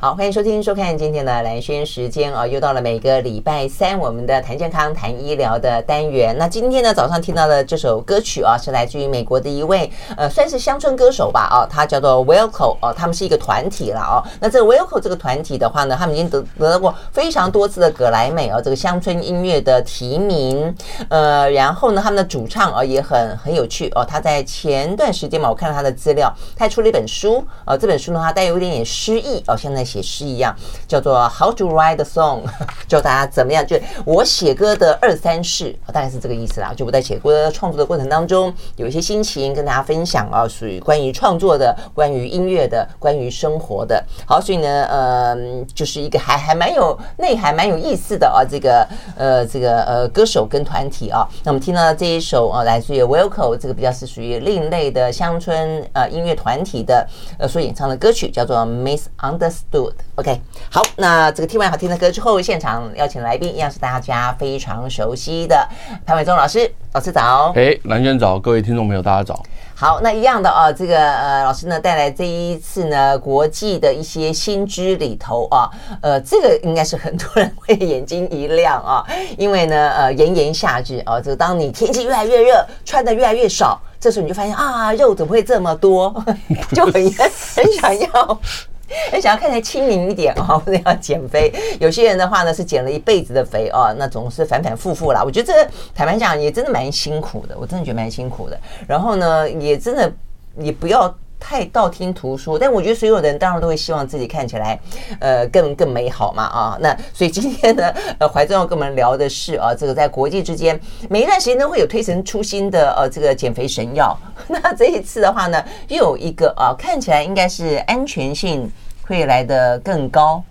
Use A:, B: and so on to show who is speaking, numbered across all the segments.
A: 好，欢迎收听、收看今天的兰轩时间啊，又到了每个礼拜三我们的谈健康、谈医疗的单元。那今天呢，早上听到的这首歌曲啊，是来自于美国的一位呃，算是乡村歌手吧啊，他叫做 Wilco 哦，他们是一个团体了哦。那这 Wilco 这个团体的话呢，他们已经得得到过非常多次的葛莱美哦，这个乡村音乐的提名。呃，然后呢，他们的主唱啊也很很有趣哦，他在前段时间嘛，我看到他的资料，他还出了一本书啊，这本书呢，它带有一点点诗意哦，现在。写诗一样，叫做 How to Write a Song，教大家怎么样，就我写歌的二三事，大概是这个意思啦。就我在写歌创作的过程当中，有一些心情跟大家分享啊，属于关于创作的、关于音乐的、关于生活的。好，所以呢，呃，就是一个还还蛮有内涵、蛮有意思的啊，这个呃，这个呃歌手跟团体啊。那我们听到这一首啊，来自于 Welco，这个比较是属于另类的乡村呃音乐团体的呃所演唱的歌曲，叫做 Misunderstood。OK，好，那这个听完好听的歌之后，现场邀请来宾一样是大家非常熟悉的潘伟忠老师，老师早。
B: 哎，蓝轩早，各位听众朋友大家早。
A: 好，那一样的啊，这个呃，老师呢带来这一次呢国际的一些新知里头啊，呃，这个应该是很多人会眼睛一亮啊，因为呢呃炎炎夏日啊，这个当你天气越来越热，穿的越来越少，这时候你就发现啊，肉怎么会这么多，就很很想要。哎想要看起来轻盈一点哦，或者要减肥。有些人的话呢是减了一辈子的肥哦，那总是反反复复啦。我觉得这坦白讲也真的蛮辛苦的，我真的觉得蛮辛苦的。然后呢，也真的也不要太道听途说。但我觉得所有人当然都会希望自己看起来呃更更美好嘛啊。那所以今天呢，呃怀忠要跟我们聊的是啊，这个在国际之间每一段时间都会有推陈出新的呃这个减肥神药。那这一次的话呢，又有一个啊，看起来应该是安全性会来的更高。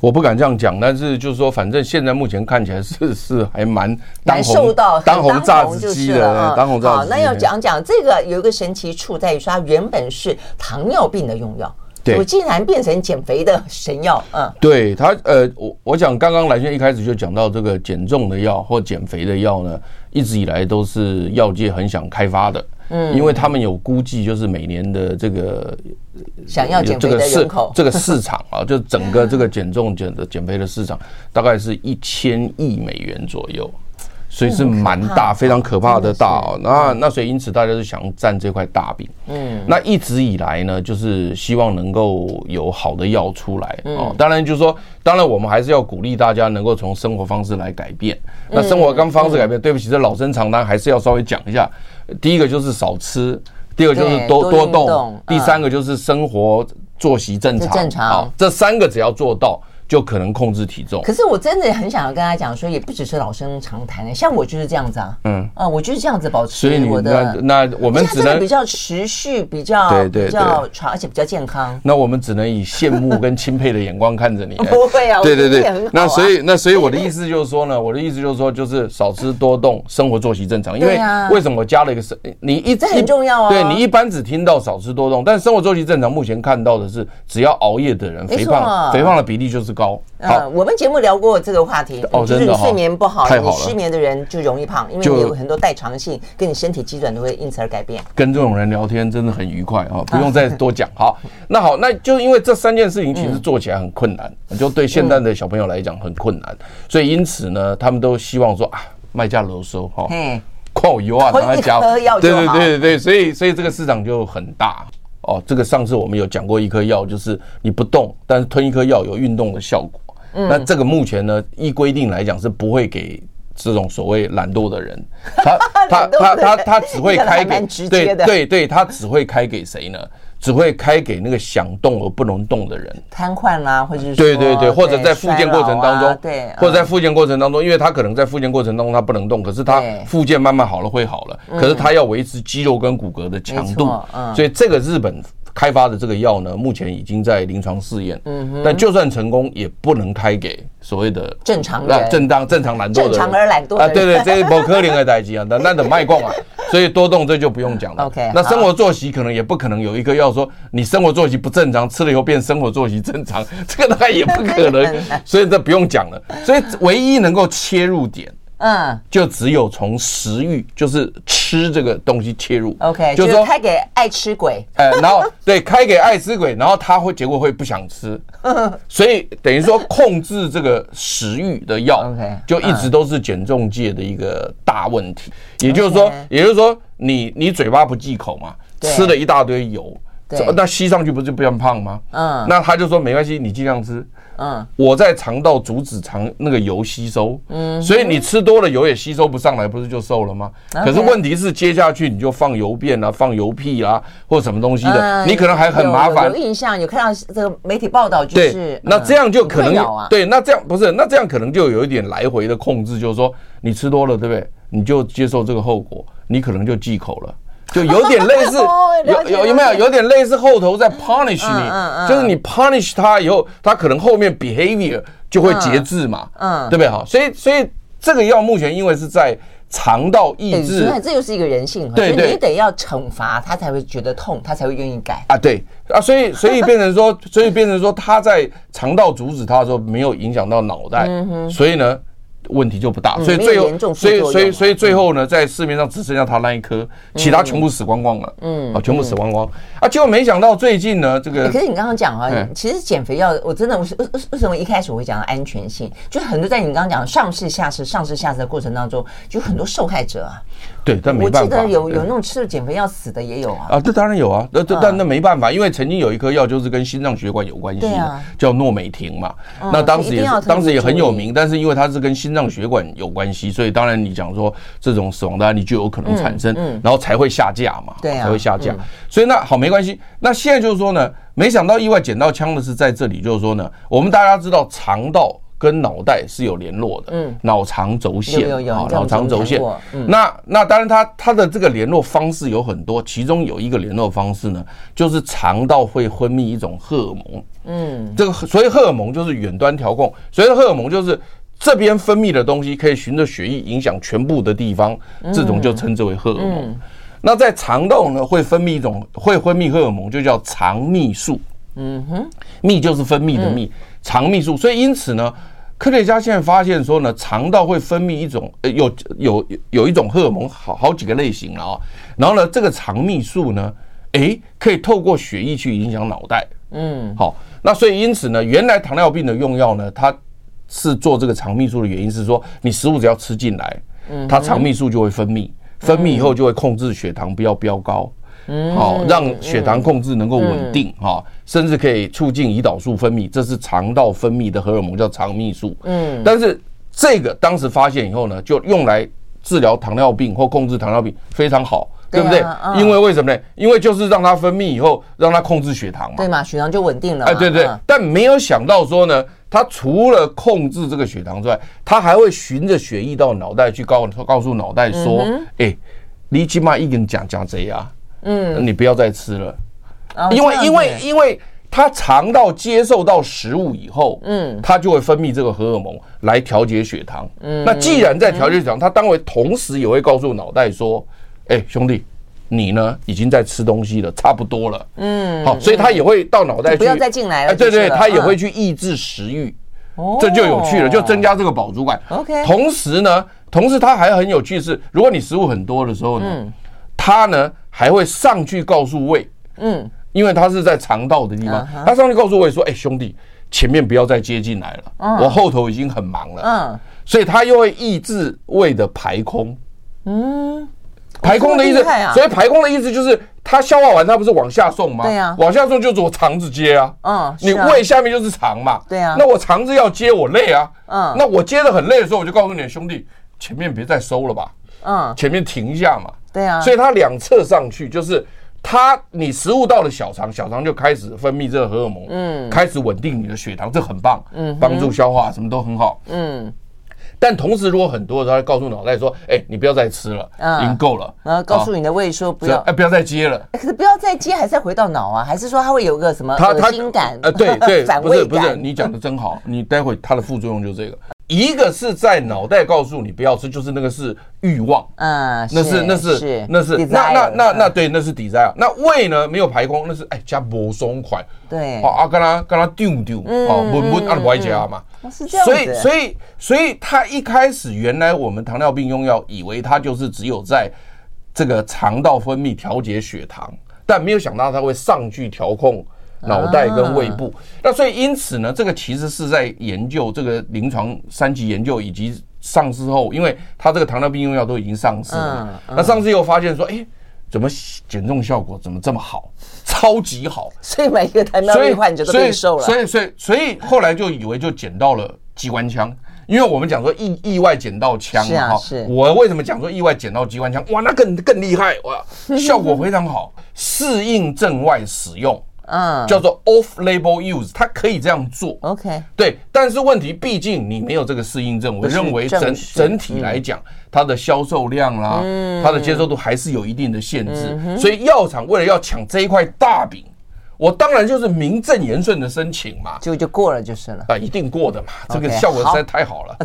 B: 我不敢这样讲，但是就是说，反正现在目前看起来是 是还蛮当红
A: 受到
B: 当红炸子鸡的，当红炸子鸡。
A: 那要讲讲这个有一个神奇处在于说，它原本是糖尿病的用药，对，我竟然变成减肥的神药。嗯，
B: 对它呃，我我想刚刚蓝轩一开始就讲到这个减重的药或减肥的药呢，一直以来都是药界很想开发的。嗯，因为他们有估计，就是每年的这个
A: 想要减肥的人口，
B: 这个市场啊，就整个这个减重减的减肥的市场，大概是一千亿美元左右。所以是蛮大，非常可怕的大哦。那那所以因此大家就想占这块大饼。嗯，那一直以来呢，就是希望能够有好的药出来哦。当然就是说，当然我们还是要鼓励大家能够从生活方式来改变。那生活跟方式改变，对不起，这老生常谈还是要稍微讲一下。第一个就是少吃，第二个就是多多动，第三个就是生活作息正常。正常，这三个只要做到。就可能控制体重，
A: 可是我真的很想要跟他讲说，也不只是老生常谈的，像我就是这样子啊，嗯啊，我就是这样子保持我的。
B: 那我们只能
A: 比较持续，比较对对比较长，而且比较健康。
B: 那我们只能以羡慕跟钦佩的眼光看着你。
A: 不会啊，
B: 对对对，那所以那所以我的意思就是说呢，我的意思就是说，就是少吃多动，生活作息正常。因为为什么我加了一个生？你一
A: 这很重要啊。
B: 对，你一般只听到少吃多动，但生活作息正常，目前看到的是，只要熬夜的人，肥胖肥胖的比例就是高。
A: 好，我们节目聊过这个话题，就是你睡眠不好，你失眠的人就容易胖，因为你有很多代偿性，跟你身体基准都会因此而改变。
B: 跟这种人聊天真的很愉快啊，不用再多讲。好，那好，那就因为这三件事情其实做起来很困难，就对现在的小朋友来讲很困难，所以因此呢，他们都希望说啊，卖价楼收哈，矿油啊，让他加，对对对对对，所以所以这个市场就很大。哦，这个上次我们有讲过一颗药，就是你不动，但是吞一颗药有运动的效果。嗯，那这个目前呢，依规定来讲是不会给这种所谓懒惰的人，他 他他他他只会开给对对对，他只会开给谁呢？只会开给那个想动而不能动的人，
A: 瘫痪啦，或者是
B: 对对对，或者在复健过程当中，对，或者在复健过程当中，因为他可能在复健过程当中他不能动，可是他复健慢慢好了会好了，可是他要维持肌肉跟骨骼的强度，所以这个日本。开发的这个药呢，目前已经在临床试验。嗯哼。但就算成功，也不能开给所谓的
A: 正常人、
B: 正当、正常懒惰的人。
A: 正常而懒惰啊，
B: 对对，这是不可能的代际啊。那 那得卖光啊，所以多动这就不用讲了。OK。那生活作息可能也不可能有一个药说你生活作息不正常，吃了以后变生活作息正常，这个大概也不可能。所以这不用讲了。所以唯一能够切入点。
A: 嗯，
B: 就只有从食欲，就是吃这个东西切入。
A: OK，就是说开给爱吃鬼。
B: 哎，然后对，开给爱吃鬼，然后他会结果会不想吃，所以等于说控制这个食欲的药，OK，就一直都是减重界的一个大问题。也就是说，也就是说，你你嘴巴不忌口嘛，吃了一大堆油，那吸上去不就变胖吗？嗯，那他就说没关系，你尽量吃。嗯，我在肠道阻止肠那个油吸收，嗯，所以你吃多了油也吸收不上来，不是就瘦了吗？可是问题是接下去你就放油便啊，放油屁啊，或什么东西的，你可能还很麻烦。
A: 有印象，有看到这个媒体报道，就是，
B: 那这样就可能对，那这样不是，那这样可能就有一点来回的控制，就是说你吃多了，对不对？你就接受这个后果，你可能就忌口了。就有点类似，有有有没有有点类似后头在 punish 你，就是你 punish 他以后，他可能后面 behavior 就会节制嘛，嗯，对不对？哈，所以所以这个药目前因为是在肠道抑制，
A: 这又是一个人性，对对，你得要惩罚他才会觉得痛，他才会愿意改。
B: 啊，对。啊，所以所以变成说，所以变成说他在肠道阻止他的时候没有影响到脑袋，所以呢。问题就不大，所以最后，所以所以所以最后呢，在市面上只剩下他那一颗，其他全部死光光了。嗯，啊，全部死光光。啊，结果没想到最近呢，这个
A: 可是你刚刚讲啊，其实减肥药，我真的为为为什么一开始我会讲到安全性，就是很多在你刚刚讲上市下市上市下市的过程当中，就很多受害者啊。
B: 对，但没办法。我记得
A: 有有那种吃了减肥药死的也有啊。
B: 啊，这当然有啊，那这但那没办法，因为曾经有一颗药就是跟心脏血管有关系的，叫诺美婷嘛。那当时也当时也很有名，但是因为它是跟心脏血管有关系，所以当然你讲说这种死亡的案例就有可能产生，然后才会下架嘛，对，才会下架。所以那好没关系。那现在就是说呢，没想到意外捡到枪的是在这里，就是说呢，我们大家知道肠道。跟脑袋是有联络的，嗯，脑肠轴线啊，脑肠轴线。那那当然，它它的这个联络方式有很多，其中有一个联络方式呢，就是肠道会分泌一种荷尔蒙，嗯，这个所以荷尔蒙就是远端调控，所谓的荷尔蒙就是这边分泌的东西可以循着血液影响全部的地方，这种就称之为荷尔蒙。那在肠道呢，会分泌一种会分泌荷尔蒙，就叫肠泌素，嗯哼，泌就是分泌的泌，肠泌素。所以因此呢。科学家现在发现说呢，肠道会分泌一种呃，有有有一种荷尔蒙，好好几个类型了啊。然后呢，这个肠泌素呢，诶，可以透过血液去影响脑袋。嗯，好，那所以因此呢，原来糖尿病的用药呢，它是做这个肠泌素的原因是说，你食物只要吃进来，它肠泌素就会分泌，分泌以后就会控制血糖不要飙高。嗯，好，让血糖控制能够稳定哈，甚至可以促进胰岛素分泌，这是肠道分泌的荷尔蒙，叫肠泌素。嗯，但是这个当时发现以后呢，就用来治疗糖尿病或控制糖尿病非常好，对不对？因为为什么呢？因为就是让它分泌以后，让它控制血糖嘛，
A: 对嘛，血糖就稳定了。
B: 哎，对对。但没有想到说呢，它除了控制这个血糖之外，它还会循着血液到脑袋去告告诉脑袋说，哎，你起码一个人讲讲这样。嗯，你不要再吃了，因为因为因为它肠道接受到食物以后，嗯，它就会分泌这个荷尔蒙来调节血糖。嗯，那既然在调节血糖，它当然同时也会告诉脑袋说，哎，兄弟，你呢已经在吃东西了，差不多了。嗯，好，所以它也会到脑袋去，不
A: 要再进来了。
B: 哎，对对，它也会去抑制食欲。哦，这就有趣了，就增加这个饱足感。OK，同时呢，同时它还很有趣是，如果你食物很多的时候呢，它呢。还会上去告诉胃，嗯，因为它是在肠道的地方，它上去告诉我也说：“哎，兄弟，前面不要再接进来了，我后头已经很忙了。”嗯，所以它又会抑制胃的排空，嗯，排空的意思，所以排空的意思就是它消化完，它不是往下送吗？对呀，往下送就是我肠子接啊，嗯，你胃下面就是肠嘛，对啊，那我肠子要接我累啊，嗯，那我接的很累的时候，我就告诉你兄弟，前面别再收了吧，嗯，前面停一下嘛。对啊，所以它两侧上去，就是它你食物到了小肠，小肠就开始分泌这个荷尔蒙，嗯，开始稳定你的血糖，这很棒，嗯，帮助消化什么都很好，嗯。但同时，如果很多的时候，告诉脑袋说：“哎，你不要再吃了，已经够了。”然后
A: 告诉你的胃说：“不要，
B: 哎，不要再接了。”
A: 可是不要再接，还是要回到脑啊？还是说它会有个什么恶心感？
B: 呃，对对，不是不是，你讲的真好，你待会它的副作用就是这个。一个是在脑袋告诉你不要吃，就是那个是欲望，
A: 嗯，
B: 那是那是那是那那那那对，那是 desire。那胃呢没有排空，那是哎加不松快，
A: 对，
B: 啊，跟他跟他丢丢，哦，闷闷啊不爱加嘛，
A: 是这样。
B: 所以所以所以他一开始原来我们糖尿病用药以为它就是只有在这个肠道分泌调节血糖，但没有想到它会上去调控。脑袋跟胃部，那所以因此呢，这个其实是在研究这个临床三级研究以及上市后，因为它这个糖尿病用药都已经上市了，那上市以后发现说，哎，怎么减重效果怎么这么好，超级好，
A: 所以每一个糖尿病患者都变瘦了，
B: 所以所以所以后来就以为就捡到了机关枪，因为我们讲说意意外捡到枪嘛，哈，我为什么讲说意外捡到机关枪？哇，那更更厉害哇，效果非常好，适应症外使用。嗯，叫做 off-label use，它可以这样做。
A: OK，
B: 对，但是问题毕竟你没有这个适应症，我认为整整体来讲，它的销售量啦，它的接受度还是有一定的限制。所以药厂为了要抢这一块大饼，我当然就是名正言顺的申请嘛，
A: 就就过了就是了。
B: 啊，一定过的嘛，这个效果实在太好了，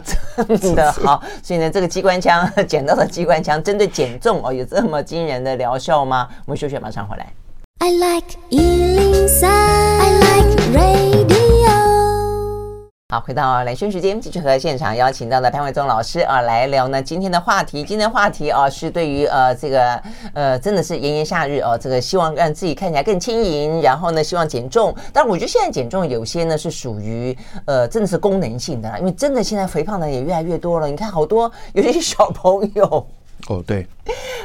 A: 真的 好。所以呢，这个机关枪 捡到的机关枪，针对减重哦，有这么惊人的疗效吗？我们休息，马上回来。I like 103, I like radio。好，回到兰萱时间，继续和现场邀请到的潘伟忠老师啊来聊呢今天的话题。今天的话题啊是对于呃这个呃真的是炎炎夏日哦，这个希望让自己看起来更轻盈，然后呢希望减重。但我觉得现在减重有些呢是属于呃真的是功能性的啦，因为真的现在肥胖的也越来越多了。你看好多有些小朋友。
B: 哦，对，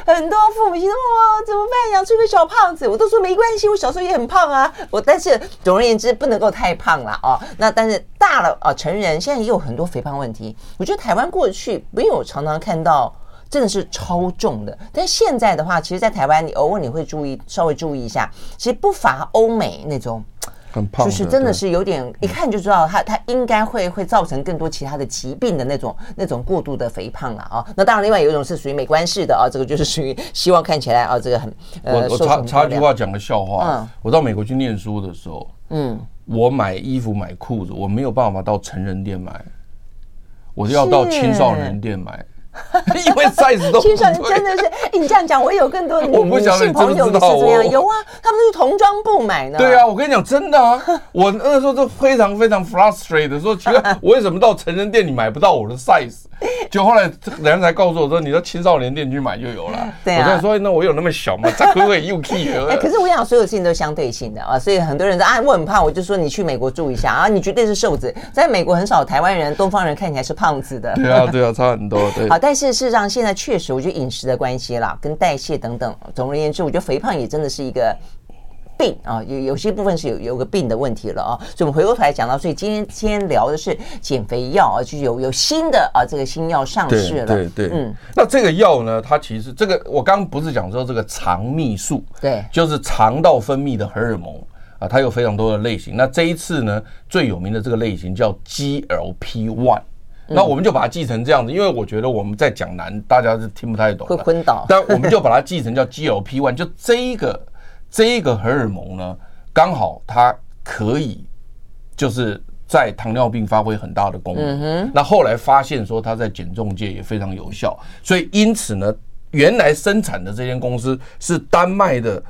A: 很多父母亲说：“哇，怎么办？养出一个小胖子。”我都说没关系，我小时候也很胖啊。我但是总而言之，不能够太胖了哦。那但是大了啊，成人现在也有很多肥胖问题。我觉得台湾过去没有常常看到真的是超重的，但现在的话，其实，在台湾你偶尔你会注意，稍微注意一下，其实不乏欧美那种。就是真的是有点一看就知道他他应该会会造成更多其他的疾病的那种那种过度的肥胖了啊。那当然，另外有一种是属于美观式的啊，这个就是属于希望看起来啊，这个很呃。
B: 我我插插一句话讲个笑话。嗯。我到美国去念书的时候，嗯，我买衣服买裤子，我没有办法到成人店买，我就要到青少年店买。因为 size 都
A: 青少年真的是，哎，你这样讲，我有更多 的女性朋友是这样，有啊，他们都是童装部买呢。
B: 对啊，我跟你讲，真的啊，我那个时候都非常非常 frustrated，说奇怪，我为什么到成人店里买不到我的 size？就后来人家才告诉我说，你到青少年店去买就有了。对啊，我在说，那我有那么小吗？这可不又 key 了？哎，
A: 可是我想，所有事情都是相对性的啊，所以很多人说啊，我很胖，我就说你去美国住一下啊，你绝对是瘦子。在美国很少台湾人、东方人看起来是胖子的。
B: 对啊，对啊，差很多。对。
A: 好，但是事实上现在确实，我觉得饮食的关系啦，跟代谢等等，总而言之，我觉得肥胖也真的是一个。病啊，有有些部分是有有个病的问题了啊，所以我们回过头来讲到，所以今天今天聊的是减肥药啊，就是有有新的啊这个新药上市了，
B: 对对，对。嗯，那这个药呢，它其实这个我刚刚不是讲说这个肠泌素，
A: 对，
B: 就是肠道分泌的荷尔蒙啊，它有非常多的类型。那这一次呢，最有名的这个类型叫 GLP-1，那我们就把它记成这样子，因为我觉得我们在讲难，大家是听不太懂，
A: 会昏倒，
B: 但我们就把它记成叫 GLP one，就这一个。这一个荷尔蒙呢，刚好它可以就是在糖尿病发挥很大的功能。那后来发现说它在减重界也非常有效，所以因此呢，原来生产的这间公司是丹麦的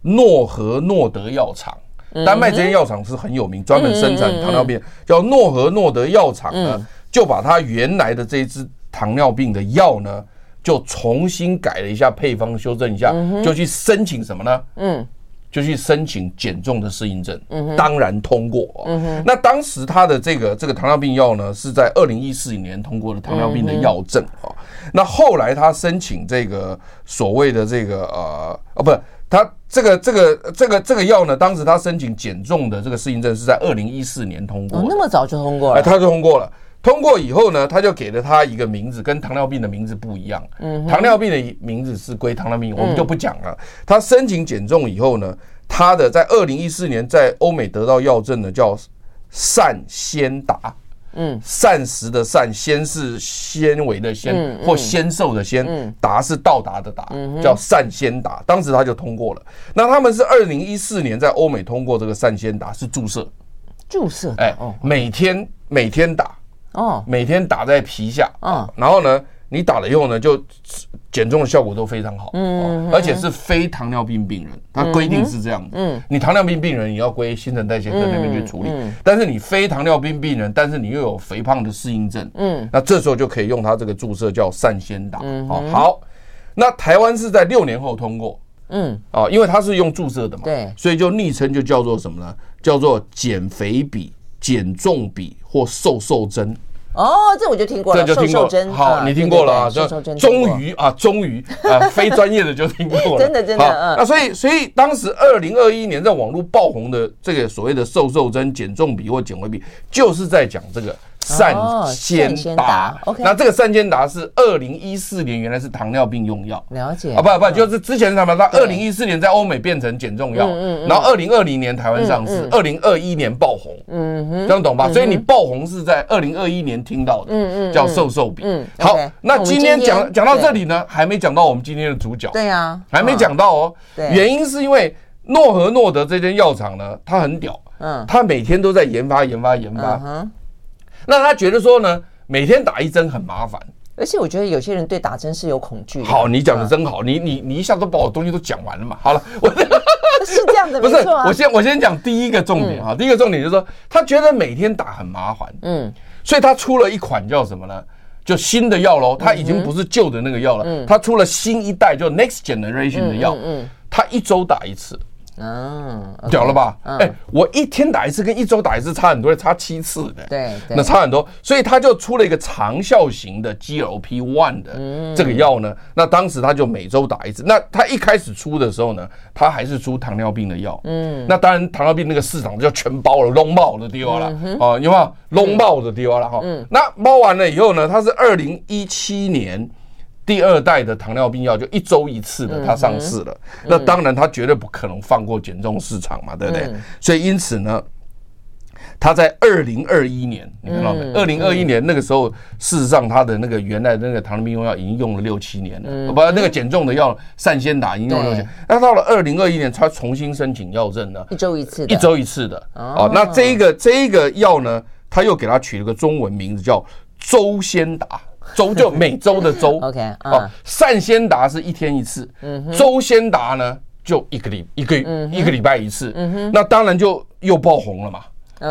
B: 诺和诺德药厂。丹麦这间药厂是很有名，专门生产糖尿病，叫诺和诺德药厂呢，就把他原来的这一支糖尿病的药呢。就重新改了一下配方，修正一下，就去申请什么呢？嗯，就去申请减重的适应症，嗯，当然通过。嗯哼，那当时他的这个这个糖尿病药呢，是在二零一四年通过了糖尿病的药证啊。那后来他申请这个所谓的这个呃哦，不是他这个这个这个这个药呢，当时他申请减重的这个适应症是在二零一四年通过，
A: 那么早就通过了，
B: 哎，他就通过了。通过以后呢，他就给了他一个名字，跟糖尿病的名字不一样。嗯，糖尿病的名字是归糖尿病，我们就不讲了。他申请减重以后呢，他的在二零一四年在欧美得到药证的叫善先达。嗯，膳食的膳，先是纤维的纤，或纤瘦的纤，达是到达的达，叫善先达。当时他就通过了。那他们是二零一四年在欧美通过这个善先达，是注射。
A: 注射，
B: 哎，每天每天打。哦，每天打在皮下，啊，然后呢，你打了以后呢，就减重的效果都非常好，嗯，而且是非糖尿病病人，它规定是这样，嗯，你糖尿病病人你要归新陈代谢科那边去处理，但是你非糖尿病病人，但是你又有肥胖的适应症，嗯，那这时候就可以用它这个注射叫善先打，好，好，那台湾是在六年后通过，嗯，哦，因为它是用注射的嘛，对，所以就昵称就叫做什么呢？叫做减肥笔。减重笔或瘦瘦针
A: 哦，这我就听过了。这就听过。
B: 好，你听过了啊？瘦瘦针。终于啊，终于啊，非专业的就听过了。
A: 真的，真的。啊。
B: 那所以，所以当时二零二一年在网络爆红的这个所谓的瘦瘦针、减重笔或减肥笔，就是在讲这个。善先达。那这个善先达是二零一四年原来是糖尿病用药，
A: 了解。
B: 啊，不不，就是之前什么？它二零一四年在欧美变成减重药，然后二零二零年台湾上市，二零二一年爆红，嗯哼，这样懂吧？所以你爆红是在二零二一年听到的，嗯嗯，叫瘦瘦笔，嗯，好，那今天讲讲到这里呢，还没讲到我们今天的主角，
A: 对呀，
B: 还没讲到哦，对，原因是因为诺和诺德这间药厂呢，它很屌，嗯，它每天都在研发研发研发，那他觉得说呢，每天打一针很麻烦，
A: 而且我觉得有些人对打针是有恐惧。
B: 好，你讲的真好，你你你一下都把我东西都讲完了嘛。好了，我
A: 是这样的，
B: 不是，我先我先讲第一个重点哈，第一个重点就是说，他觉得每天打很麻烦，嗯，所以他出了一款叫什么呢？就新的药喽，他已经不是旧的那个药了，嗯他出了新一代，就 Next Generation 的药，嗯，他一周打一次。嗯，屌了吧？哎，我一天打一次，跟一周打一次差很多，差七次的。
A: 对，
B: 那差很多，所以他就出了一个长效型的 GLP-1 的这个药呢。那当时他就每周打一次。那他一开始出的时候呢，他还是出糖尿病的药。嗯，那当然糖尿病那个市场就全包了，龙帽的丢了哦，有没有龙帽的丢了哈？嗯，那包完了以后呢，他是二零一七年。第二代的糖尿病药就一周一次的，它上市了。那当然，它绝对不可能放过减重市场嘛，对不对？所以因此呢，它在二零二一年，你看到没？二零二一年那个时候，事实上它的那个原来的那个糖尿病用药已经用了六七年了，不，那个减重的药善先达已经用了六七年。那到了二零二一年，它重新申请药证呢，
A: 一周一次，
B: 一周一次的。哦，那这一个这一个药呢，它又给它取了个中文名字叫周先达。周就每周的周，
A: OK，
B: 哦，善先达是一天一次，嗯，周先达呢就一个礼一个一个礼拜一次，那当然就又爆红了嘛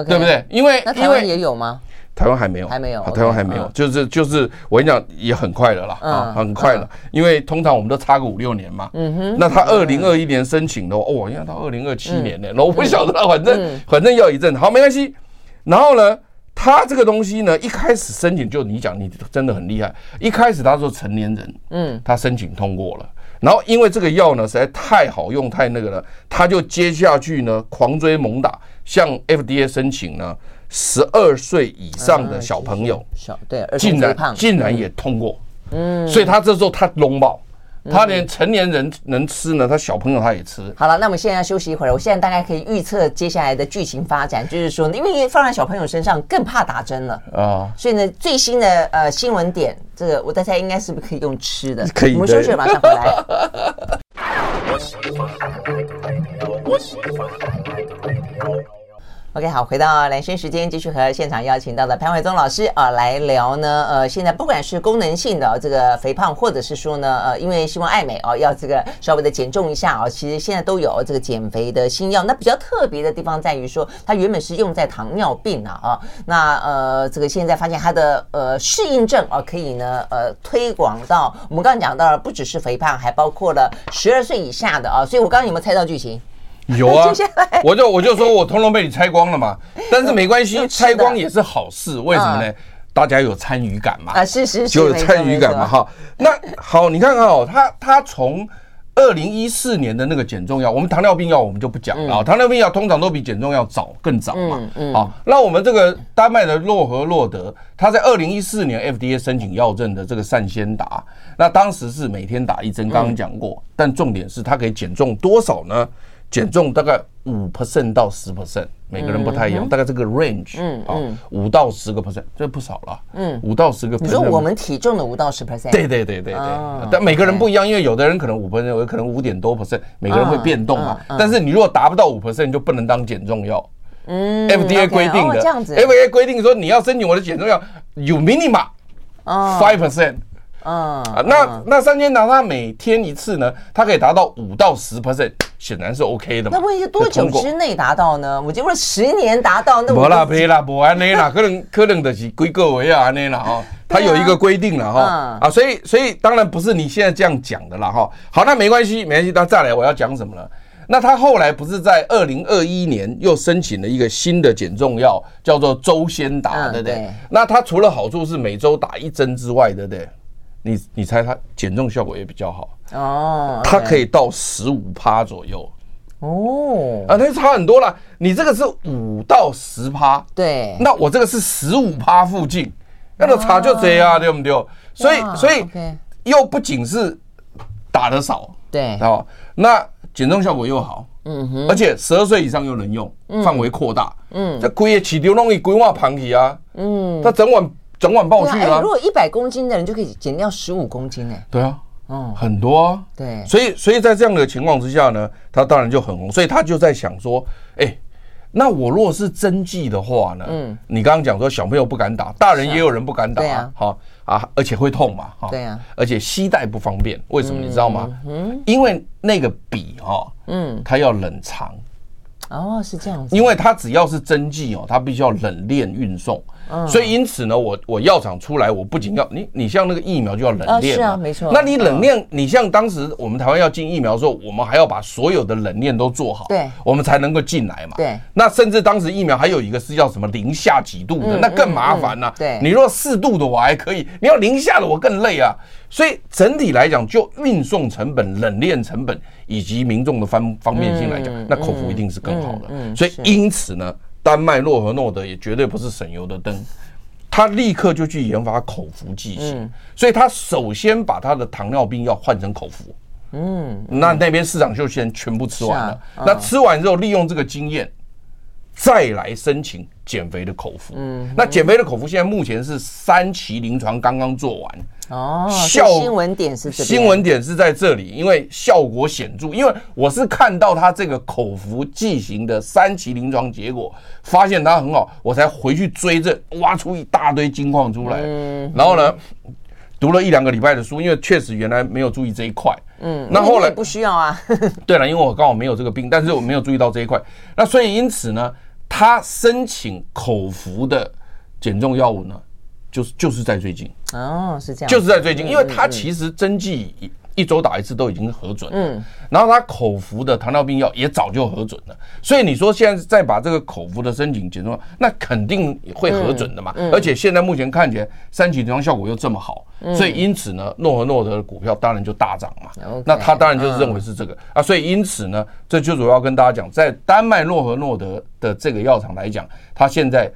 B: 对不对？因为
A: 那台湾也有吗？
B: 台湾还没有，
A: 还没有，
B: 台湾还没有，就是就是我跟你讲也很快了啦，啊，很快了，因为通常我们都差个五六年嘛，嗯哼，那他二零二一年申请的哦，应该到二零二七年呢，那我不晓得，反正反正要一阵，好，没关系，然后呢？他这个东西呢，一开始申请就你讲，你真的很厉害。一开始他说成年人，嗯，他申请通过了。然后因为这个药呢实在太好用，太那个了，他就接下去呢狂追猛打，向 FDA 申请呢十二岁以上的小朋友，
A: 小对，
B: 竟然竟然也通过，嗯，所以他这时候他龙爆。他连成年人能吃呢，他小朋友他也吃。
A: 好了，那我们现在要休息一会儿。我现在大概可以预测接下来的剧情发展，就是说，因为放在小朋友身上更怕打针了啊，所以呢，最新的呃新闻点，这个我在猜应该是不是可以用吃的？
B: 可以。
A: 我们休息了，马上回来。OK，好，回到兰萱时间，继续和现场邀请到的潘怀宗老师啊来聊呢。呃，现在不管是功能性的这个肥胖，或者是说呢，呃，因为希望爱美哦，要这个稍微的减重一下啊，其实现在都有这个减肥的新药。那比较特别的地方在于说，它原本是用在糖尿病啊，啊，那呃，这个现在发现它的呃适应症啊，可以呢呃推广到我们刚刚讲到了，不只是肥胖，还包括了十二岁以下的啊。所以我刚刚有没有猜到剧情？
B: 有啊，我就我就说我通通被你拆光了嘛，但是没关系，拆光也是好事，为什么呢？大家有参与感嘛，啊是是是，就有参与感嘛哈。那好，你看看哦，他他从二零一四年的那个减重药，我们糖尿病药我们就不讲了，糖尿病药通常都比减重药早更早嘛，嗯好，那我们这个丹麦的洛和洛德，他在二零一四年 FDA 申请药证的这个善先达，那当时是每天打一针，刚刚讲过，但重点是它可以减重多少呢？减重大概五 percent 到十 percent，每个人不太一样，大概这个 range，嗯，好，五到十个 percent，这不少了，嗯，五到十个 percent。你
A: 说我们体重的五到十 percent？
B: 对对对对对，但每个人不一样，因为有的人可能五 percent，有的可能五点多 percent，每个人会变动嘛。但是你如果达不到五 percent，就不能当减重药，嗯，FDA 规定的，，FDA 规定说你要申请我的减重药有 minimum five percent。
A: 嗯
B: 啊，那那三千达它每天一次呢，它可以达到五到十 percent，显然是 OK 的嘛。
A: 那问题是多久之内达到呢？我觉得十年达到那。
B: 不啦，不啦，不安内啦，可能可能的是几个月啊，安内啦哈，它有一个规定了哈啊，所以所以当然不是你现在这样讲的啦哈。好，那没关系，没关系，那再来我要讲什么呢？那他后来不是在二零二一年又申请了一个新的减重药，叫做周先达，对不对？那它除了好处是每周打一针之外，对不对？你你猜它减重效果也比较好哦，它可以到十五趴左右哦啊，那差很多了。你这个是五到十趴，
A: 对，
B: 那我这个是十五趴附近，那个差就这样，对不对？所以所以又不仅是打得少，
A: 对
B: 哦，那减重效果又好，嗯哼，而且十二岁以上又能用，范围扩大，嗯，这规个起流容易规划盘起啊，嗯，它整晚。整晚抱去了。
A: 如果一百公斤的人就可以减掉十五公斤呢？
B: 对啊，嗯，很多啊。
A: 对，
B: 所以所以在这样的情况之下呢，他当然就很红。所以他就在想说，哎，那我如果是针剂的话呢？嗯，你刚刚讲说小朋友不敢打，大人也有人不敢打，对啊，好啊，而且会痛嘛，哈，
A: 对啊，
B: 而且携带不方便，为什么你知道吗？嗯，因为那个笔哈，嗯，它要冷藏。
A: 哦，是这样子。
B: 因为它只要是针剂哦，它必须要冷链运送，所以因此呢，我我药厂出来，我不仅要你，你像那个疫苗就要冷链，
A: 是啊，没错。
B: 那你冷链，你像当时我们台湾要进疫苗的时候，我们还要把所有的冷链都做好，
A: 对，
B: 我们才能够进来嘛。
A: 对。
B: 那甚至当时疫苗还有一个是叫什么零下几度的，那更麻烦呐。
A: 对。
B: 你若四度的我还可以，你要零下的我更累啊。所以整体来讲，就运送成本、冷链成本以及民众的方方便性来讲，那口服一定是更好的。所以因此呢，丹麦洛和诺德也绝对不是省油的灯，他立刻就去研发口服剂型。所以他首先把他的糖尿病药换成口服。嗯，那那边市场就先全部吃完了。那吃完之后，利用这个经验，再来申请减肥的口服。嗯，那减肥的口服现在目前是三期临床刚刚做完。
A: 哦，效新闻点是这
B: 新闻点是在这里，因为效果显著。因为我是看到他这个口服剂型的三期临床结果，发现它很好，我才回去追这，挖出一大堆金矿出来。嗯，然后呢，读了一两个礼拜的书，因为确实原来没有注意这一块。
A: 嗯，那后来不需要啊。
B: 对了，因为我刚好没有这个病，但是我没有注意到这一块。那所以因此呢，他申请口服的减重药物呢，就是就是在最近。
A: 哦，是这样，
B: 就是在最近，因为他其实针剂一周打一次都已经核准了，嗯，然后他口服的糖尿病药也早就核准了，所以你说现在再把这个口服的申请减重，那肯定会核准的嘛，而且现在目前看起来三期临床效果又这么好，所以因此呢，诺和诺德的股票当然就大涨嘛，那他当然就是认为是这个。啊，所以因此呢，这就主要跟大家讲，在丹麦诺和诺德的这个药厂来讲，它现在。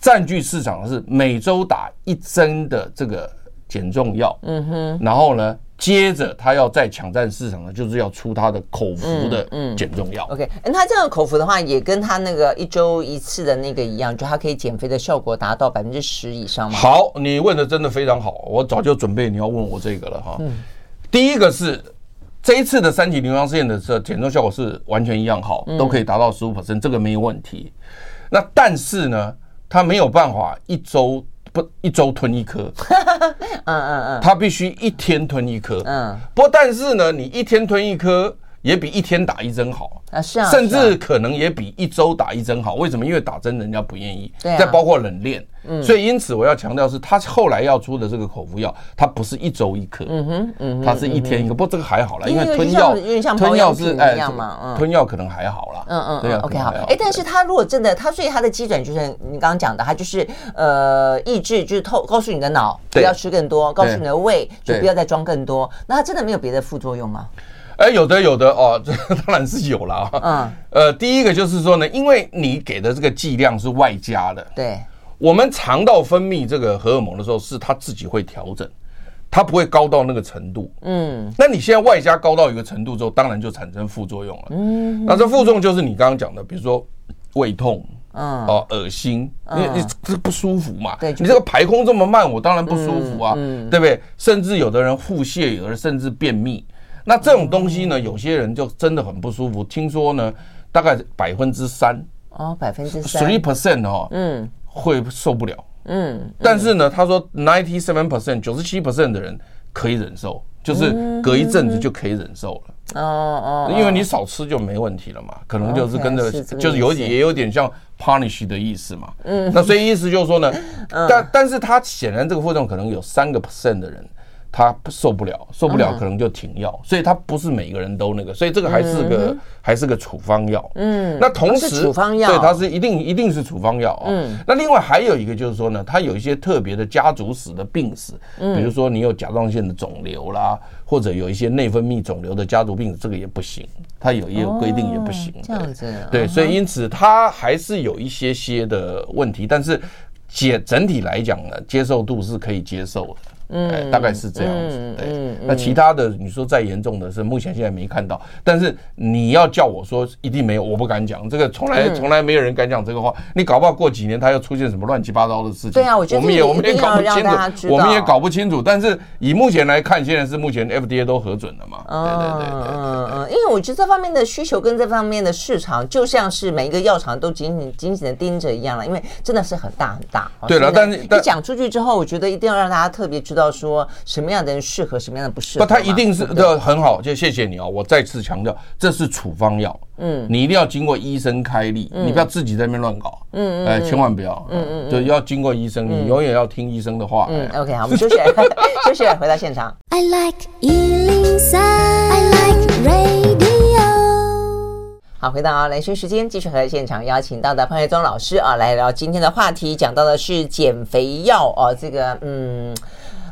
B: 占据市场的是每周打一针的这个减重药，嗯哼，然后呢，接着他要再抢占市场呢，就是要出他的口服的减重药。
A: OK，那他这样口服的话，也跟他那个一周一次的那个一样，就它可以减肥的效果达到百分之十以上吗？
B: 好，你问的真的非常好，我早就准备你要问我这个了哈。第一个是这一次的三期临床试验的这减重效果是完全一样好，都可以达到十五 percent，这个没有问题。那但是呢？他没有办法一周不一周吞一颗，嗯嗯嗯，他必须一天吞一颗，嗯，不过但是呢，你一天吞一颗也比一天打一针好啊，是啊，甚至可能也比一周打一针好。为什么？因为打针人家不愿意，对，再包括冷链。嗯所以因此我要强调是，他后来要出的这个口服药，它不是一周一颗，嗯哼，嗯哼，它是一天一个。不过这个还好啦，因为吞药，因为像吞药是哎，吞药可能还好啦。嗯嗯，对
A: ，OK 好。哎，但是他如果真的，他所以他的基准就是你刚刚讲的，他就是呃抑制，就是透告诉你的脑不要吃更多，告诉你的胃就不要再装更多。那他真的没有别的副作用吗？
B: 哎，有的有的哦，这当然是有了啊。嗯，呃，第一个就是说呢，因为你给的这个剂量是外加的，
A: 对。
B: 我们肠道分泌这个荷尔蒙的时候，是它自己会调整，它不会高到那个程度。嗯，那你现在外加高到一个程度之后，当然就产生副作用了。嗯，那这副作用就是你刚刚讲的，比如说胃痛，嗯，哦，恶心，你你这不舒服嘛？对，你这个排空这么慢，我当然不舒服啊，对不对？甚至有的人腹泻，有的人甚至便秘。那这种东西呢，有些人就真的很不舒服。听说呢，大概百分之三。
A: 哦，百分之三
B: ，three percent 哦，嗯，会受不了，嗯，但是呢，他说 ninety seven percent，九十七 percent 的人可以忍受，就是隔一阵子就可以忍受了。哦哦，因为你少吃就没问题了嘛，可能就是跟着就是有也有点像 punish 的意思嘛。嗯，那所以意思就是说呢，但但是他显然这个副作用可能有三个 percent 的人。他受不了，受不了，可能就停药，嗯、所以他不是每个人都那个，所以这个还是个、嗯、还是个处方药。嗯，那同时
A: 处方药，
B: 对，它是一定一定是处方药啊。嗯，那另外还有一个就是说呢，它有一些特别的家族史的病史，嗯，比如说你有甲状腺的肿瘤啦，或者有一些内分泌肿瘤的家族病史，这个也不行，它有也有规定也不行。
A: 哦、这样子，
B: 对，所以因此它还是有一些些的问题，但是解整体来讲呢，接受度是可以接受的。嗯，大概是这样子。对，那其他的你说再严重的是，目前现在没看到。但是你要叫我说一定没有，我不敢讲。这个从来从来没有人敢讲这个话。你搞不好过几年他又出现什么乱七八糟的事情。
A: 对啊，我觉得我们也我们也搞不清楚，
B: 我们也搞不清楚。但是以目前来看，现在是目前 FDA 都核准了嘛？对对对对。
A: 嗯嗯，因为我觉得这方面的需求跟这方面的市场，就像是每一个药厂都紧紧紧紧的盯着一样了。因为真的是很大很大。
B: 对了，但是
A: 你讲出去之后，我觉得一定要让大家特别知道说什么样的人适合，什么样的不适合。
B: 不，他一定是这很好，就谢谢你啊！我再次强调，这是处方药，嗯，你一定要经过医生开立，你不要自己在那边乱搞，嗯嗯，哎，千万不要，嗯嗯，就要经过医生，你永远要听医生的话。
A: 嗯，OK，好，我们休息，休息，回到现场。I like 103, I like radio。好，回到兰萱时间，继续和现场邀请到的潘月宗老师啊，来聊今天的话题，讲到的是减肥药哦，这个嗯。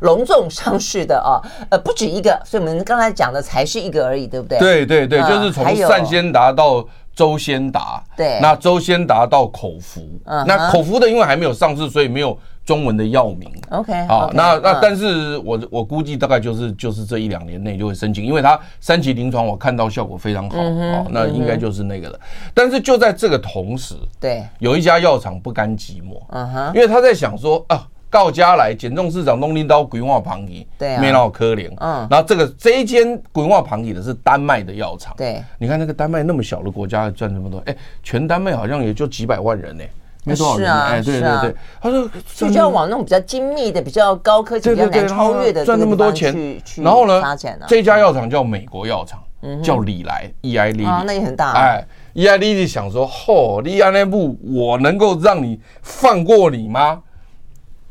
A: 隆重上市的啊，呃，不止一个，所以我们刚才讲的才是一个而已，对不对？
B: 对对对，就是从善先达到周先达，对，那周先达到口服，那口服的因为还没有上市，所以没有中文的药名。OK，好，那那但是我我估计大概就是就是这一两年内就会申请，因为它三期临床我看到效果非常好，哦，那应该就是那个了。但是就在这个同时，对，有一家药厂不甘寂寞，嗯哼，因为他在想说啊。到家来，减重市场东林刀规划旁移，对啊，没那么可怜。嗯，然后这个这一间规划旁移的是丹麦的药厂。对，你看那个丹麦那么小的国家赚这么多，哎，全丹麦好像也就几百万人呢，没多少人。哎，对对对，他说
A: 就要往那种比较精密的、比较高科技、比较难超越的赚那么多钱。
B: 然后呢，这家药厂叫美国药厂，叫礼来 （Eli Lilly）。啊，那
A: 也很大。
B: 哎，Eli Lilly 想说，嚯，利安内部我能够让你放过你吗？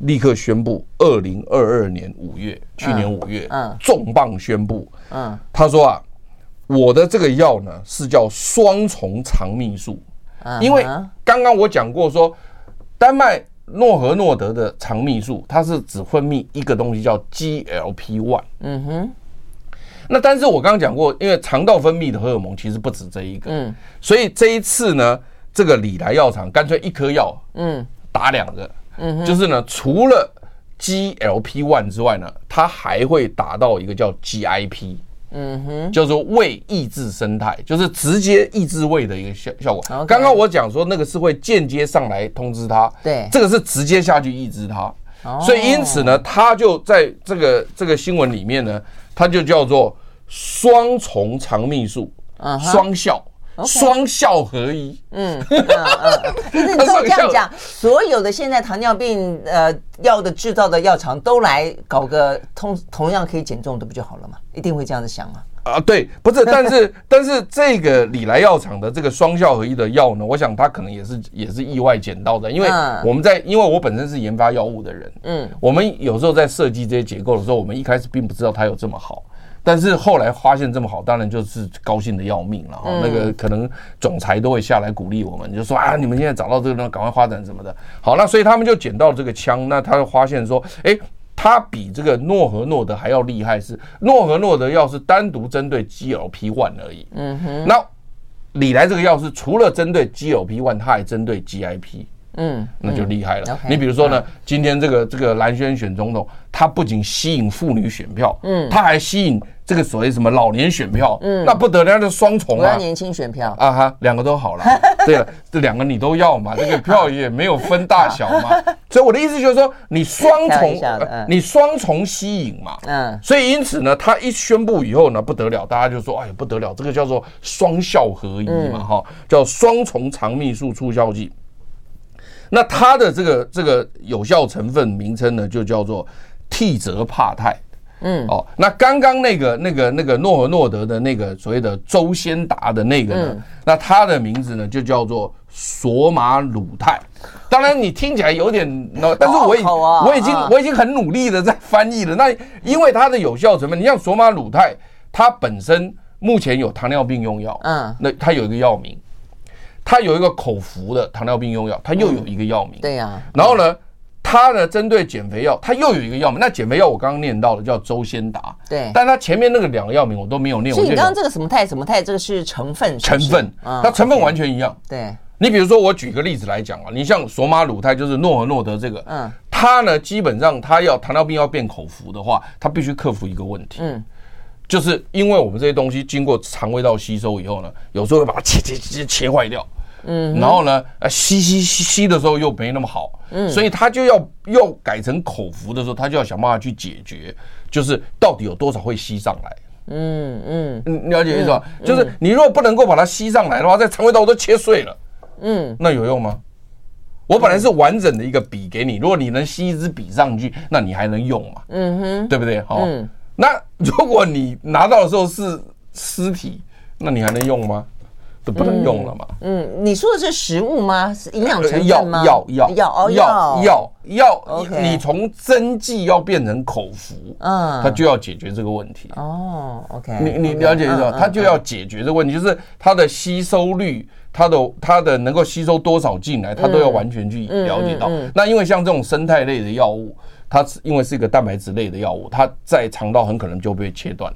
B: 立刻宣布，二零二二年五月，去年五月，嗯，重磅宣布，嗯，他说啊，我的这个药呢是叫双重肠泌素，因为刚刚我讲过说，丹麦诺和诺德的肠泌素，它是只分泌一个东西叫 GLP-1，嗯哼，那但是我刚刚讲过，因为肠道分泌的荷尔蒙其实不止这一个，嗯，所以这一次呢，这个礼来药厂干脆一颗药，嗯，打两个。嗯，就是呢，除了 GLP-1 之外呢，它还会达到一个叫 GIP，嗯哼，叫做胃抑制生态，就是直接抑制胃的一个效效果。刚刚我讲说那个是会间接上来通知它，对，这个是直接下去抑制它，所以因此呢，它就在这个这个新闻里面呢，它就叫做双重肠泌素，双效。双效合一，嗯嗯嗯，
A: 可是你这么这样讲，所有的现在糖尿病呃药的制造的药厂都来搞个同同样可以减重的不就好了吗？一定会这样子想吗？
B: 啊，对，不是，但是 但是这个礼来药厂的这个双效合一的药呢，我想它可能也是也是意外捡到的，因为我们在因为我本身是研发药物的人，嗯，我们有时候在设计这些结构的时候，我们一开始并不知道它有这么好。但是后来发现这么好，当然就是高兴的要命了哈。那个可能总裁都会下来鼓励我们，就说啊，你们现在找到这个，赶快发展什么的。好，那所以他们就捡到这个枪，那他就发现说，哎，他比这个诺和诺德还要厉害，是诺和诺德药是单独针对 GLP-1 而已。嗯哼。那李来这个药是除了针对 GLP-1，它还针对 GIP。嗯，那就厉害了。你比如说呢，今天这个这个蓝轩选总统，他不仅吸引妇女选票，嗯，他还吸引这个所谓什么老年选票，嗯，那不得了，那双重啊，
A: 年轻选票。
B: 啊哈，两个都好了。对了，这两个你都要嘛，这个票也没有分大小嘛。所以我的意思就是说，你双重，你双重吸引嘛，嗯，所以因此呢，他一宣布以后呢，不得了，大家就说，哎呀，不得了，这个叫做双效合一嘛，哈，叫双重肠泌素促效剂。那它的这个这个有效成分名称呢，就叫做替泽帕肽。嗯，哦，那刚刚那个那个那个诺和诺德的那个所谓的周先达的那个呢，那它的名字呢就叫做索马鲁肽。当然你听起来有点，但是我已我已经我已经很努力的在翻译了。那因为它的有效成分，你像索马鲁肽，它本身目前有糖尿病用药，嗯，那它有一个药名。它有一个口服的糖尿病用药，它又有一个药名。
A: 对呀。
B: 然后呢，它呢针对减肥药，它又有一个药名。那减肥药我刚刚念到了叫周先达。
A: 对。
B: 但它前面那个两个药名我都没有念。
A: 所以你刚刚这个什么肽什么肽，这个是成分。
B: 成分。它成分完全一样。
A: 对。
B: 你比如说，我举个例子来讲啊，你像索马鲁泰，就是诺和诺德这个，嗯，它呢基本上它要糖尿病要变口服的话，它必须克服一个问题。嗯。就是因为我们这些东西经过肠胃道吸收以后呢，有时候会把它切切切切坏掉，嗯，然后呢，呃，吸吸吸吸的时候又没那么好，嗯，所以他就要又改成口服的时候，他就要想办法去解决，就是到底有多少会吸上来，嗯嗯，嗯，了解意思吧？就是你如果不能够把它吸上来的话，在肠胃道都切碎了，嗯，那有用吗？我本来是完整的一个笔给你，如果你能吸一支笔上去，那你还能用嘛？嗯哼，对不对？好。那如果你拿到的时候是尸体，那你还能用吗？都不能用了嘛。嗯，
A: 你说的是食物吗？是营养成分吗？
B: 药药
A: 药
B: 药药药，你从针剂要变成口服，嗯，它就要解决这个问题。哦，OK，你你了解意思吗？它就要解决这个问题，就是它的吸收率，它的它的能够吸收多少进来，它都要完全去了解到。那因为像这种生态类的药物。它因为是一个蛋白质类的药物，它在肠道很可能就被切断，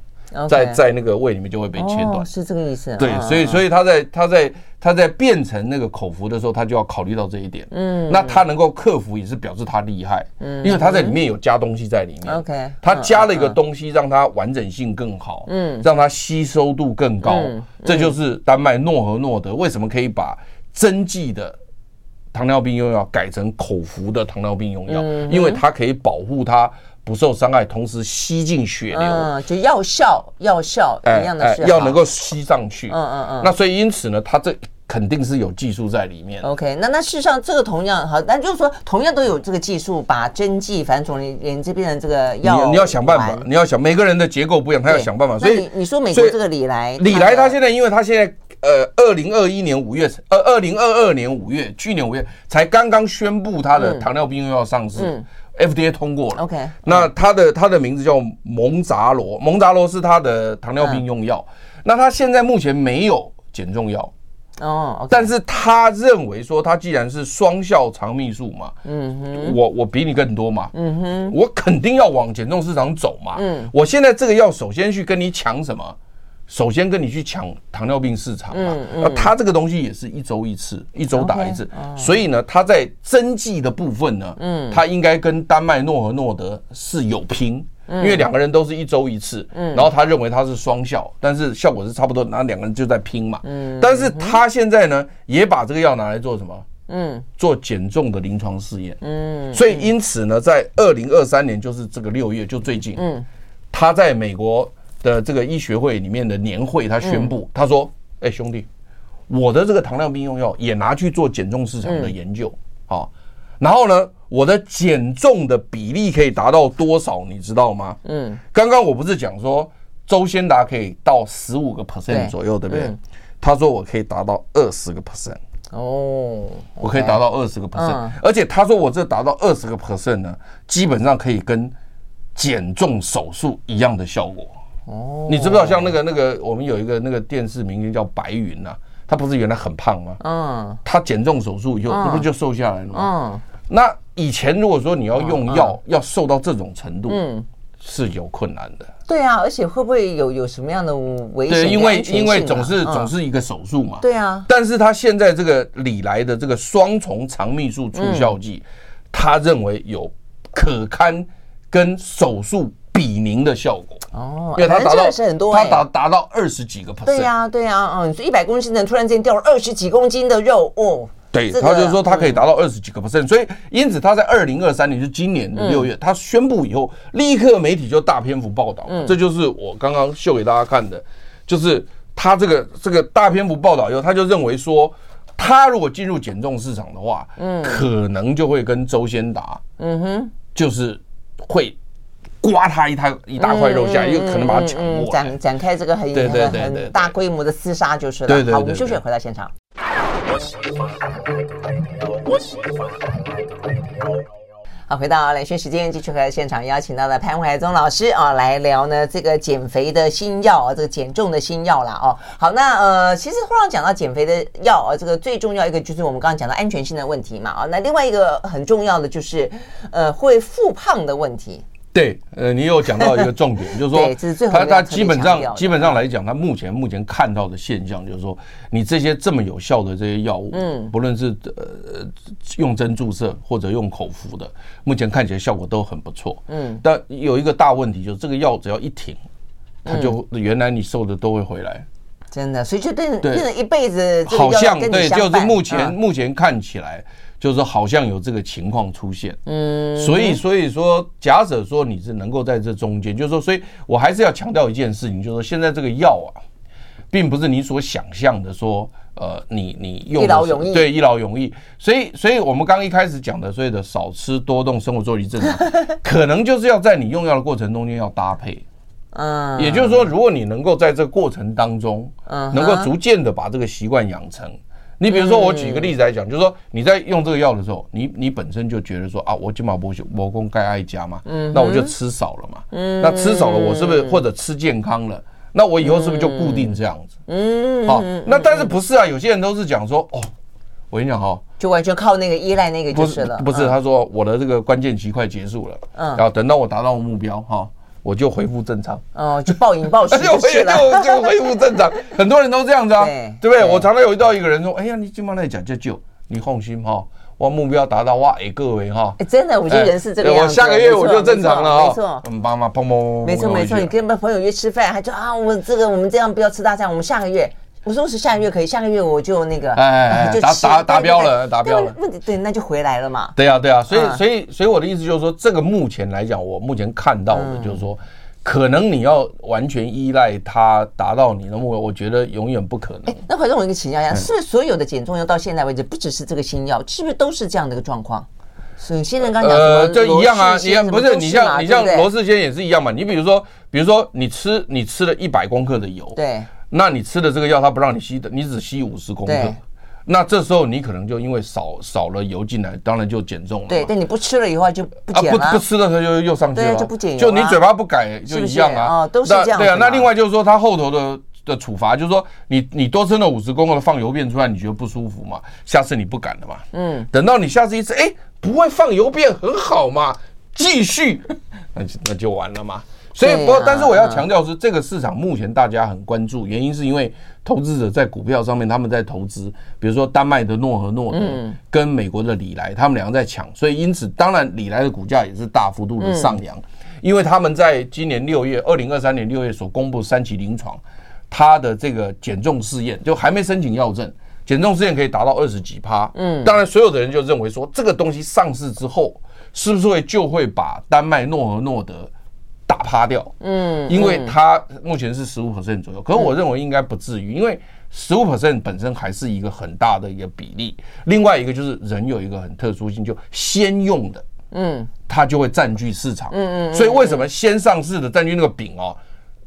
B: 在在那个胃里面就会被切断，
A: 是这个意思。
B: 对，所以所以他在他在他在变成那个口服的时候，他就要考虑到这一点。嗯，那他能够克服也是表示他厉害，嗯，因为他在里面有加东西在里面。OK，他加了一个东西让它完整性更好，嗯，让它吸收度更高，这就是丹麦诺和诺德为什么可以把针剂的。糖尿病用药改成口服的糖尿病用药，因为它可以保护它不受伤害，同时吸进血流，嗯，
A: 就药效药效一样的，
B: 要能够吸上去，嗯嗯嗯。那所以因此呢，它这肯定是有技术在里面。
A: OK，那那事实上这个同样好，那就是说同样都有这个技术，把针剂反正总连连这边的这个药，
B: 你你要想办法，你要想每个人的结构不一样，他要想办法。所以
A: 你说美国这个礼来，
B: 礼来他现在因为他现在。呃，二零二一年五月，呃，二零二二年五月，去年五月才刚刚宣布他的糖尿病又要上市，FDA 通过了。OK，那他的他的名字叫蒙扎罗，蒙扎罗是他的糖尿病用药。那他现在目前没有减重药。哦，但是他认为说，他既然是双效肠泌素嘛，嗯哼，我我比你更多嘛，嗯哼，我肯定要往减重市场走嘛，嗯，我现在这个药首先去跟你抢什么？首先跟你去抢糖尿病市场嘛，那它这个东西也是一周一次，一周打一次，所以呢，他在针剂的部分呢，嗯，它应该跟丹麦诺和诺德是有拼，因为两个人都是一周一次，嗯，然后他认为它是双效，但是效果是差不多，那两个人就在拼嘛，嗯，但是他现在呢，也把这个药拿来做什么？嗯，做减重的临床试验，嗯，所以因此呢，在二零二三年，就是这个六月，就最近，嗯，他在美国。的这个医学会里面的年会，他宣布，他说：“哎，兄弟，我的这个糖尿病用药也拿去做减重市场的研究，好，然后呢，我的减重的比例可以达到多少？你知道吗？嗯，刚刚我不是讲说周先达可以到十五个 percent 左右，对不对？他说我可以达到二十个 percent，哦，我可以达到二十个 percent，而且他说我这达到二十个 percent 呢，基本上可以跟减重手术一样的效果。”哦，你知不知道像那个那个我们有一个那个电视明星叫白云呐，他不是原来很胖吗？嗯，他减重手术以后，这不就瘦下来了吗？嗯，那以前如果说你要用药要瘦到这种程度，嗯，是有困难的。
A: 对啊，而且会不会有有什么样的危险？
B: 对，因为因为总是总是一个手术嘛。
A: 对啊。
B: 但是他现在这个礼来的这个双重肠泌素促效剂，他认为有可堪跟手术比邻的效果。
A: 哦，因为它达到是很多，
B: 它达达到二十几个 percent。
A: 对呀，对呀，嗯，所以一百公斤的人突然间掉了二十几公斤的肉哦。
B: 对，他就是说他可以达到二十几个 percent，所以因此他在二零二三年，就今年的六月，他宣布以后，立刻媒体就大篇幅报道。这就是我刚刚秀给大家看的，就是他这个这个大篇幅报道以后，他就认为说，他如果进入减重市场的话，嗯，可能就会跟周先达，嗯哼，就是会刮他一大一大块肉下来，又可能把他抢过来，
A: 展展开这个很很很大规模的厮杀就是了。好，我们休息回到现场。好，回到兰萱时间，继续和现场邀请到的潘怀宗老师啊，来聊呢这个减肥的新药啊，这个减重的新药啦哦。好，那呃，其实后来讲到减肥的药啊，这个最重要一个就是我们刚刚讲到安全性的问题嘛啊，那另外一个很重要的就是呃会复胖的问题。
B: 对，呃，你有讲到一个重点，就是说，他他基本上基本上来讲，他目前目前看到的现象就是说，你这些这么有效的这些药物，嗯，不论是呃用针注射或者用口服的，目前看起来效果都很不错，嗯，但有一个大问题就是这个药只要一停，它就原来你瘦的都会回来，
A: 真的，所以就变成变成一辈子，
B: 好像对，就是目前目前看起来。就是好像有这个情况出现，嗯，所以所以说，假设说你是能够在这中间，就是说，所以我还是要强调一件事情，就是说，现在这个药啊，并不是你所想象的说，呃，你你用
A: 一劳永逸，
B: 对，一劳永逸。所以，所以我们刚一开始讲的所谓的少吃多动，生活作息正常，可能就是要在你用药的过程中间要搭配，嗯，也就是说，如果你能够在这个过程当中，嗯，能够逐渐的把这个习惯养成。你比如说，我举一个例子来讲，就是说你在用这个药的时候，你你本身就觉得说啊，我今晚不我功该爱加嘛，那我就吃少了嘛，那吃少了，我是不是或者吃健康了？那我以后是不是就固定这样子？嗯，好，那但是不是啊？有些人都是讲说，哦，我跟你讲哈，
A: 就完全靠那个依赖那个就是了。
B: 不是，他说我的这个关键期快结束了，嗯，然后等到我达到目标哈。我就恢复正常，
A: 哦，就暴饮暴食就
B: 就就恢复正常，很多人都这样子啊，对不对？我常常有遇到一个人说，哎呀，你今晚来讲就就你放心哈，我目标达到哇，哎各位哈，
A: 哎真的，我觉得人是这个样子，
B: 我下个月我就正常了啊，没错，嗯，妈妈砰砰，
A: 没错没错，你跟朋友约吃饭，他就啊，我这个我们这样不要吃大餐，我们下个月。我说是下个月可以，下个月我就那个，
B: 哎，达达达标了，达标了。
A: 问题对，那就回来了嘛。
B: 对呀，对呀，所以所以所以我的意思就是说，这个目前来讲，我目前看到的就是说，可能你要完全依赖它达到你的目标，我觉得永远不可能。
A: 那反正我一个请教一下，是不是所有的减重药到现在为止，不只是这个新药，是不是都是这样的一个状况？是，现在刚讲呃，
B: 就一样啊，一样不是你像你像罗氏先也是一样嘛。你比如说，比如说你吃你吃了一百公克的油，对。那你吃的这个药，它不让你吸的，你只吸五十公克，那这时候你可能就因为少少了油进来，当然就减重了。
A: 对，但你不吃了以后就不减了。
B: 啊，不不吃了它就又上去了，
A: 就不减。
B: 就你嘴巴不改就一样啊，
A: 哦，都是这样。
B: 对啊，那另外就是说，它后头的的处罚就是说，你你多吃了五十公克的放油便出来，你觉得不舒服嘛？下次你不敢了嘛？嗯，等到你下次一次，哎，不会放油便很好嘛？继续，那就那就完了嘛。所以，不过，但是我要强调是，这个市场目前大家很关注，原因是因为投资者在股票上面他们在投资，比如说丹麦的诺和诺德跟美国的礼来，他们两个在抢，所以因此，当然礼来的股价也是大幅度的上扬，因为他们在今年六月，二零二三年六月所公布三期临床，它的这个减重试验就还没申请药证，减重试验可以达到二十几趴，嗯，当然所有的人就认为说，这个东西上市之后，是不是会就会把丹麦诺和诺德打趴掉，嗯，因为它目前是十五 percent 左右，可是我认为应该不至于，因为十五 percent 本身还是一个很大的一个比例。另外一个就是人有一个很特殊性，就先用的，嗯，它就会占据市场，嗯嗯，所以为什么先上市的占据那个饼哦？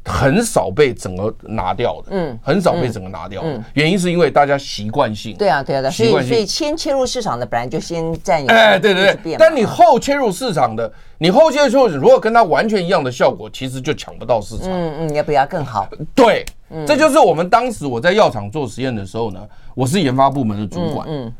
B: 很少被整个拿掉的，嗯，很少被整个拿掉的，原因是因为大家习惯性，
A: 对啊，对啊，所以所以先切入市场的本来就先占有，
B: 哎，对对对，但你后切入市场的，你后切入如果跟它完全一样的效果，其实就抢不到市场，
A: 嗯嗯，要不要更好，
B: 对，这就是我们当时我在药厂做实验的时候呢，我是研发部门的主管，嗯，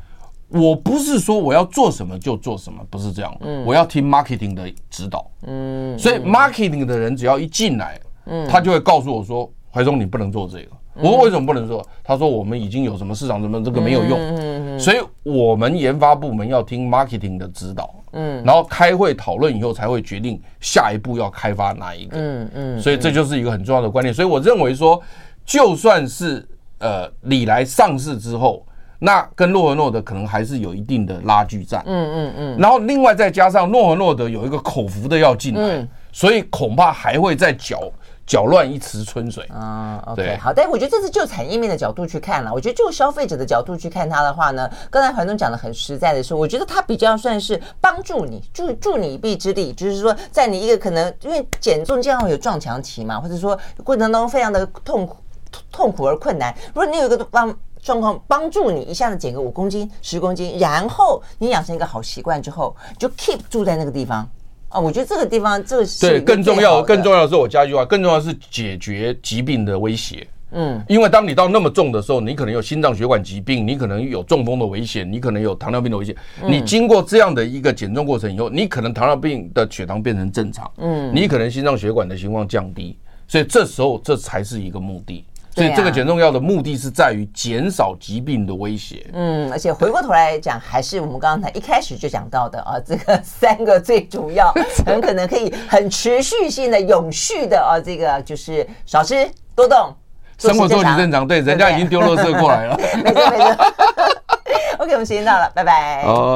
B: 我不是说我要做什么就做什么，不是这样。嗯，我要听 marketing 的指导。嗯，所以 marketing 的人只要一进来，嗯，他就会告诉我说：“怀忠，你不能做这个。”我说：“为什么不能做？”他说：“我们已经有什么市场，什么这个没有用。”嗯嗯，所以我们研发部门要听 marketing 的指导。嗯，然后开会讨论以后才会决定下一步要开发哪一个。嗯嗯，所以这就是一个很重要的观念。所以我认为说，就算是呃礼来上市之后。那跟诺和诺德可能还是有一定的拉锯战，嗯嗯嗯，然后另外再加上诺和诺德有一个口服的要进来，所以恐怕还会再搅搅乱一池春水
A: 啊。OK，好，但是我觉得这是就产业面的角度去看了。我觉得就消费者的角度去看它的话呢，刚才樊总讲的很实在的是，我觉得它比较算是帮助你助助你一臂之力，就是说在你一个可能因为减重经常有撞墙期嘛，或者说过程当中非常的痛苦痛苦而困难，如果你有一个帮。状况帮助你一下子减个五公斤、十公斤，然后你养成一个好习惯之后，就 keep 住在那个地方啊。我觉得这个地方，这个是
B: 对更重要。更重要的是，我加一句话，更重要的是解决疾病的威胁。嗯，因为当你到那么重的时候，你可能有心脏血管疾病，你可能有中风的危险，你可能有糖尿病的危险。你经过这样的一个减重过程以后，你可能糖尿病的血糖变成正常，嗯，你可能心脏血管的情况降低，所以这时候这才是一个目的。所以这个减重药的目的是在于减少疾病的威胁。
A: 嗯，而且回过头来讲，还是我们刚才一开始就讲到的啊，这个三个最主要，很可能可以很持续性的、永续的啊，这个就是少吃多动，
B: 生活作息正常。对，人家已经丢垃圾过来了。
A: 没错没错。OK，我们时间到了，拜拜。